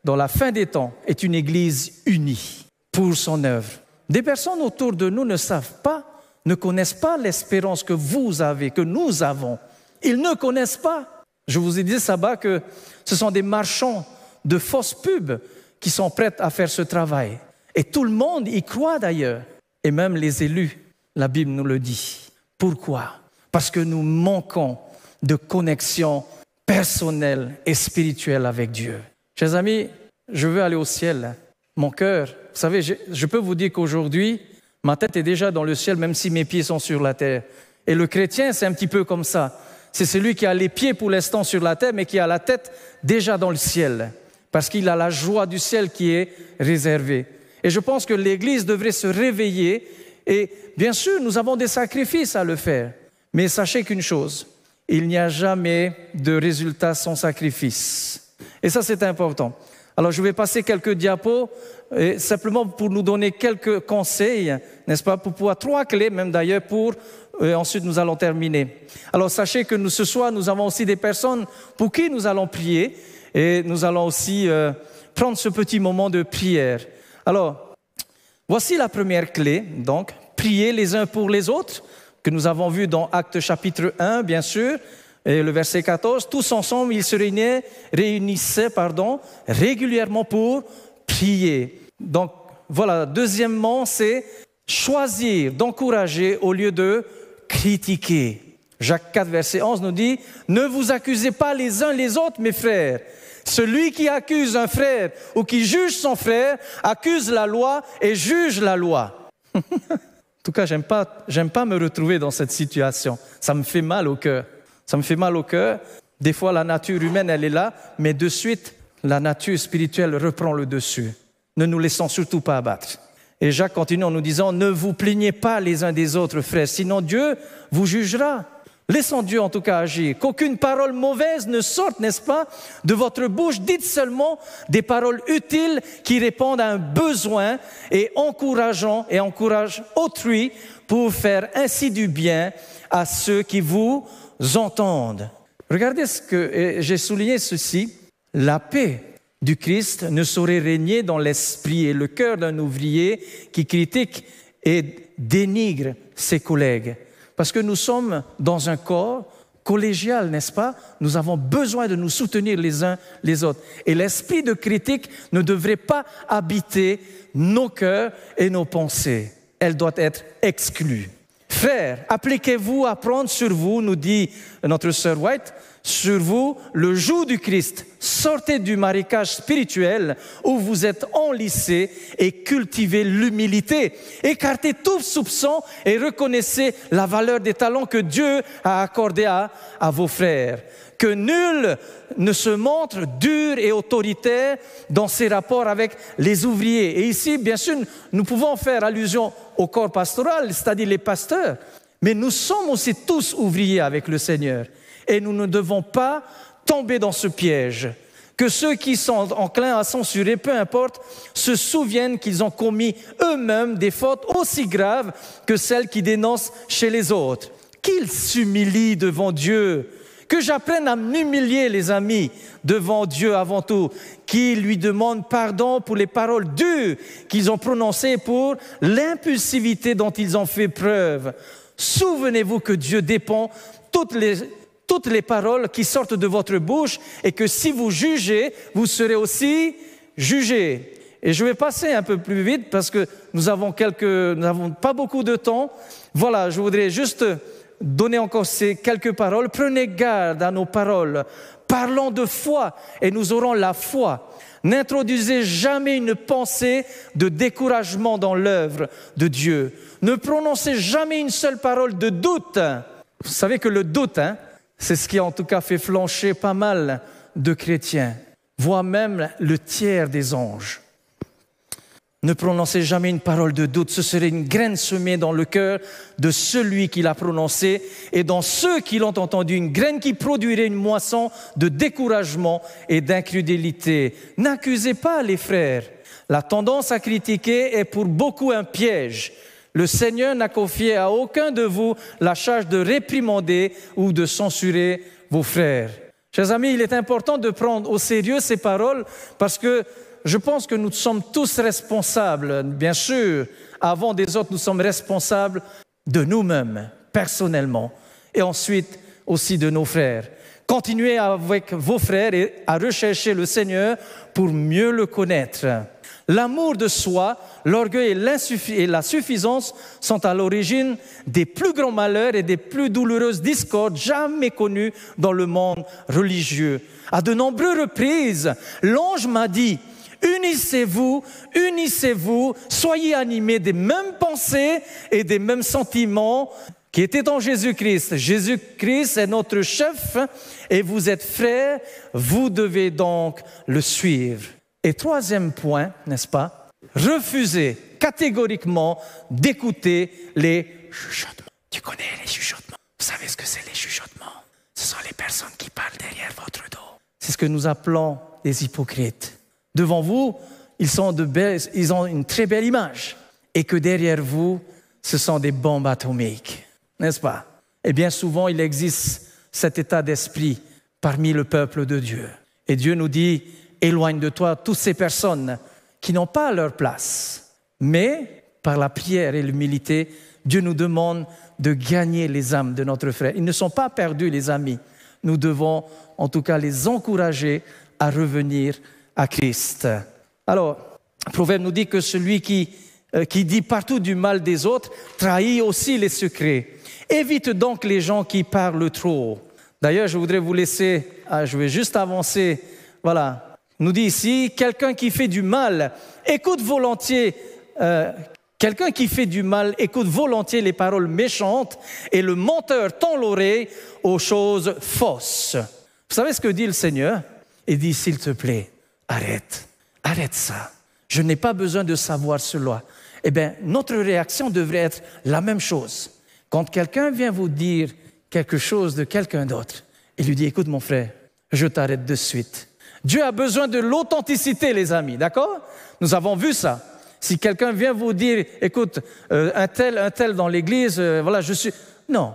dans la fin des temps, est une Église unie pour son œuvre. Des personnes autour de nous ne savent pas, ne connaissent pas l'espérance que vous avez, que nous avons. Ils ne connaissent pas. Je vous ai dit ça bas que ce sont des marchands de fausses pubs qui sont prêts à faire ce travail. Et tout le monde y croit d'ailleurs, et même les élus. La Bible nous le dit. Pourquoi? Parce que nous manquons de connexion personnelle et spirituelle avec Dieu. Chers amis, je veux aller au ciel. Mon cœur, vous savez, je, peux vous dire qu'aujourd'hui, ma tête est déjà dans le ciel, même si mes pieds sont sur la terre. Et le chrétien, c'est un petit peu comme ça. C'est celui qui a les pieds pour l'instant sur la terre, mais qui a la tête déjà dans le ciel, parce qu'il a la joie du ciel qui est réservée. Et je pense que l'Église devrait se réveiller et bien sûr, nous avons des sacrifices à le faire. Mais sachez qu'une chose, il n'y a jamais de résultat sans sacrifice. Et ça, c'est important. Alors, je vais passer quelques diapos, et simplement pour nous donner quelques conseils, n'est-ce pas, pour pouvoir, trois clés même d'ailleurs, pour, euh, ensuite nous allons terminer. Alors, sachez que nous, ce soir, nous avons aussi des personnes pour qui nous allons prier, et nous allons aussi euh, prendre ce petit moment de prière. Alors, Voici la première clé, donc, prier les uns pour les autres, que nous avons vu dans Acte chapitre 1, bien sûr, et le verset 14. Tous ensemble, ils se réunissaient, réunissaient pardon, régulièrement pour prier. Donc, voilà, deuxièmement, c'est choisir d'encourager au lieu de critiquer. Jacques 4, verset 11 nous dit, ne vous accusez pas les uns les autres, mes frères. Celui qui accuse un frère ou qui juge son frère accuse la loi et juge la loi. en tout cas, j'aime pas, j'aime pas me retrouver dans cette situation. Ça me fait mal au cœur. Ça me fait mal au cœur. Des fois, la nature humaine, elle est là, mais de suite, la nature spirituelle reprend le dessus. Ne nous laissons surtout pas abattre. Et Jacques continue en nous disant, ne vous plaignez pas les uns des autres, frères, sinon Dieu vous jugera. Laissons Dieu en tout cas agir. Qu'aucune parole mauvaise ne sorte, n'est-ce pas, de votre bouche. Dites seulement des paroles utiles qui répondent à un besoin et encourageant et encouragent autrui pour faire ainsi du bien à ceux qui vous entendent. Regardez ce que j'ai souligné ceci. La paix du Christ ne saurait régner dans l'esprit et le cœur d'un ouvrier qui critique et dénigre ses collègues. Parce que nous sommes dans un corps collégial, n'est-ce pas? Nous avons besoin de nous soutenir les uns les autres. Et l'esprit de critique ne devrait pas habiter nos cœurs et nos pensées. Elle doit être exclue. Frères, appliquez-vous à prendre sur vous, nous dit notre sœur White, sur vous le joug du Christ. Sortez du marécage spirituel où vous êtes enlissés et cultivez l'humilité. Écartez tout soupçon et reconnaissez la valeur des talents que Dieu a accordés à, à vos frères. Que nul ne se montre dur et autoritaire dans ses rapports avec les ouvriers. Et ici, bien sûr, nous pouvons faire allusion au corps pastoral, c'est-à-dire les pasteurs. Mais nous sommes aussi tous ouvriers avec le Seigneur et nous ne devons pas tomber dans ce piège. Que ceux qui sont enclins à censurer, peu importe, se souviennent qu'ils ont commis eux-mêmes des fautes aussi graves que celles qui dénoncent chez les autres. Qu'ils s'humilient devant Dieu. Que j'apprenne à m'humilier, les amis, devant Dieu avant tout. Qu'ils lui demandent pardon pour les paroles dures qu'ils ont prononcées, pour l'impulsivité dont ils ont fait preuve. Souvenez-vous que Dieu dépend toutes les toutes les paroles qui sortent de votre bouche et que si vous jugez, vous serez aussi jugé. Et je vais passer un peu plus vite parce que nous avons quelques, nous n'avons pas beaucoup de temps. Voilà, je voudrais juste donner encore ces quelques paroles. Prenez garde à nos paroles. Parlons de foi et nous aurons la foi. N'introduisez jamais une pensée de découragement dans l'œuvre de Dieu. Ne prononcez jamais une seule parole de doute. Vous savez que le doute, hein, c'est ce qui en tout cas fait flancher pas mal de chrétiens, voire même le tiers des anges. Ne prononcez jamais une parole de doute, ce serait une graine semée dans le cœur de celui qui l'a prononcée et dans ceux qui l'ont entendu, une graine qui produirait une moisson de découragement et d'incrédulité. N'accusez pas les frères. La tendance à critiquer est pour beaucoup un piège. Le Seigneur n'a confié à aucun de vous la charge de réprimander ou de censurer vos frères. Chers amis, il est important de prendre au sérieux ces paroles parce que je pense que nous sommes tous responsables, bien sûr, avant des autres, nous sommes responsables de nous-mêmes, personnellement, et ensuite aussi de nos frères. Continuez avec vos frères et à rechercher le Seigneur pour mieux le connaître. L'amour de soi, l'orgueil et la suffisance sont à l'origine des plus grands malheurs et des plus douloureuses discordes jamais connues dans le monde religieux. À de nombreuses reprises, l'ange m'a dit, unissez-vous, unissez-vous, soyez animés des mêmes pensées et des mêmes sentiments qui étaient en Jésus-Christ. Jésus-Christ est notre chef et vous êtes frères, vous devez donc le suivre. Et troisième point, n'est-ce pas? Refusez catégoriquement d'écouter les chuchotements. Tu connais les chuchotements? Vous savez ce que c'est les chuchotements? Ce sont les personnes qui parlent derrière votre dos. C'est ce que nous appelons les hypocrites. Devant vous, ils, sont de ils ont une très belle image. Et que derrière vous, ce sont des bombes atomiques. N'est-ce pas? Et bien souvent, il existe cet état d'esprit parmi le peuple de Dieu. Et Dieu nous dit, éloigne de toi toutes ces personnes qui n'ont pas leur place. Mais par la prière et l'humilité, Dieu nous demande de gagner les âmes de notre frère. Ils ne sont pas perdus, les amis. Nous devons en tout cas les encourager à revenir à Christ. Alors, le proverbe nous dit que celui qui, euh, qui dit partout du mal des autres trahit aussi les secrets. Évite donc les gens qui parlent trop. D'ailleurs, je voudrais vous laisser, ah, je vais juste avancer, voilà, nous dit ici, quelqu'un qui fait du mal écoute volontiers, euh, quelqu'un qui fait du mal écoute volontiers les paroles méchantes et le menteur tend l'oreille aux choses fausses. Vous savez ce que dit le Seigneur? Il dit, s'il te plaît, arrête, arrête ça. Je n'ai pas besoin de savoir cela. Eh bien, notre réaction devrait être la même chose. Quand quelqu'un vient vous dire quelque chose de quelqu'un d'autre, il lui dit, écoute mon frère, je t'arrête de suite Dieu a besoin de l'authenticité, les amis, d'accord? Nous avons vu ça. Si quelqu'un vient vous dire, écoute, euh, un tel, un tel dans l'église, euh, voilà, je suis... Non,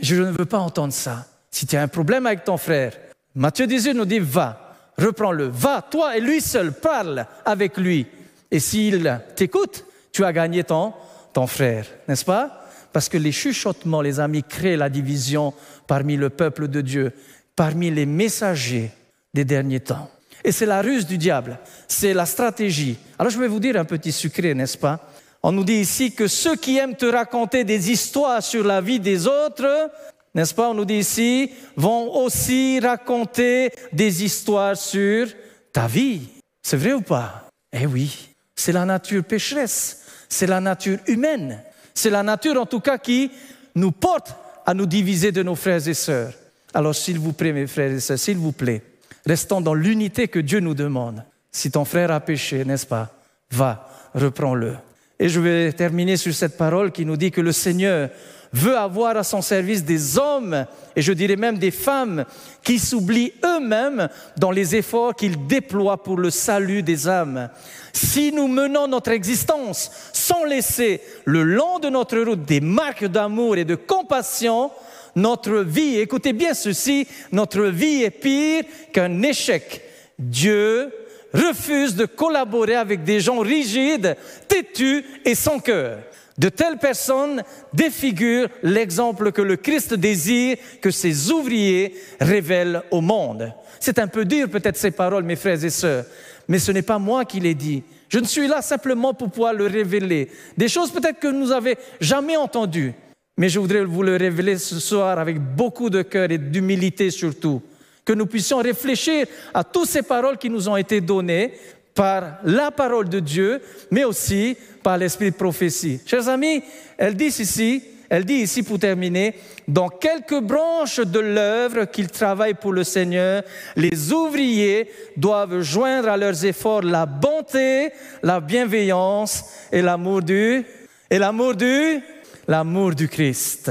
je ne veux pas entendre ça. Si tu as un problème avec ton frère, Matthieu 18 nous dit, va, reprends-le, va, toi et lui seul, parle avec lui. Et s'il t'écoute, tu as gagné ton, ton frère, n'est-ce pas? Parce que les chuchotements, les amis, créent la division parmi le peuple de Dieu, parmi les messagers des derniers temps. Et c'est la ruse du diable, c'est la stratégie. Alors je vais vous dire un petit secret, n'est-ce pas? On nous dit ici que ceux qui aiment te raconter des histoires sur la vie des autres, n'est-ce pas? On nous dit ici, vont aussi raconter des histoires sur ta vie. C'est vrai ou pas? Eh oui, c'est la nature pécheresse, c'est la nature humaine, c'est la nature en tout cas qui nous porte à nous diviser de nos frères et sœurs. Alors s'il vous plaît, mes frères et sœurs, s'il vous plaît, Restons dans l'unité que Dieu nous demande. Si ton frère a péché, n'est-ce pas? Va, reprends-le. Et je vais terminer sur cette parole qui nous dit que le Seigneur veut avoir à son service des hommes, et je dirais même des femmes, qui s'oublient eux-mêmes dans les efforts qu'ils déploient pour le salut des âmes. Si nous menons notre existence sans laisser le long de notre route des marques d'amour et de compassion, notre vie, écoutez bien ceci, notre vie est pire qu'un échec. Dieu refuse de collaborer avec des gens rigides, têtus et sans cœur. De telles personnes défigurent l'exemple que le Christ désire que ses ouvriers révèlent au monde. C'est un peu dur peut-être ces paroles, mes frères et sœurs, mais ce n'est pas moi qui les dis. Je ne suis là simplement pour pouvoir le révéler. Des choses peut-être que nous n'avez jamais entendues, mais je voudrais vous le révéler ce soir avec beaucoup de cœur et d'humilité surtout. Que nous puissions réfléchir à toutes ces paroles qui nous ont été données par la parole de Dieu, mais aussi par l'esprit de prophétie. Chers amis, elle dit ici, elle dit ici pour terminer, dans quelques branches de l'œuvre qu'ils travaillent pour le Seigneur, les ouvriers doivent joindre à leurs efforts la bonté, la bienveillance et l'amour du, et l'amour du, l'amour du Christ.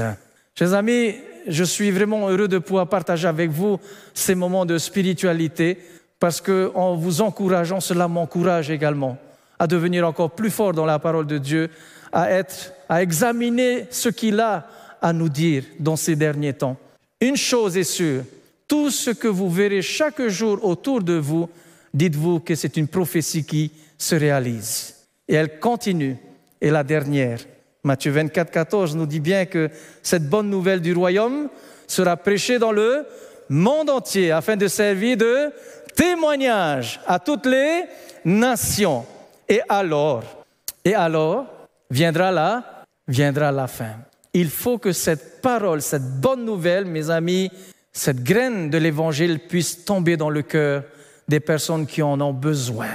Chers amis, je suis vraiment heureux de pouvoir partager avec vous ces moments de spiritualité parce qu'en vous encourageant, cela m'encourage également à devenir encore plus fort dans la parole de Dieu, à être, à examiner ce qu'il a à nous dire dans ces derniers temps. Une chose est sûre, tout ce que vous verrez chaque jour autour de vous, dites-vous que c'est une prophétie qui se réalise. Et elle continue. Et la dernière, Matthieu 24, 14 nous dit bien que cette bonne nouvelle du royaume sera prêchée dans le monde entier afin de servir de témoignage à toutes les nations. Et alors, et alors, viendra là, viendra la fin. Il faut que cette parole, cette bonne nouvelle, mes amis, cette graine de l'évangile puisse tomber dans le cœur des personnes qui en ont besoin.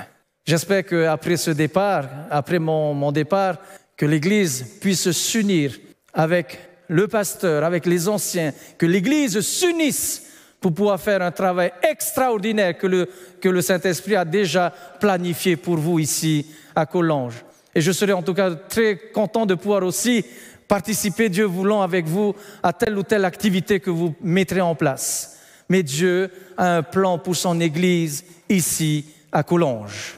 J'espère qu'après ce départ, après mon, mon départ, que l'Église puisse s'unir avec le pasteur, avec les anciens, que l'Église s'unisse pour pouvoir faire un travail extraordinaire que le, Saint-Esprit a déjà planifié pour vous ici à Collonges. Et je serai en tout cas très content de pouvoir aussi participer, Dieu voulant, avec vous à telle ou telle activité que vous mettrez en place. Mais Dieu a un plan pour son Église ici à Collonges.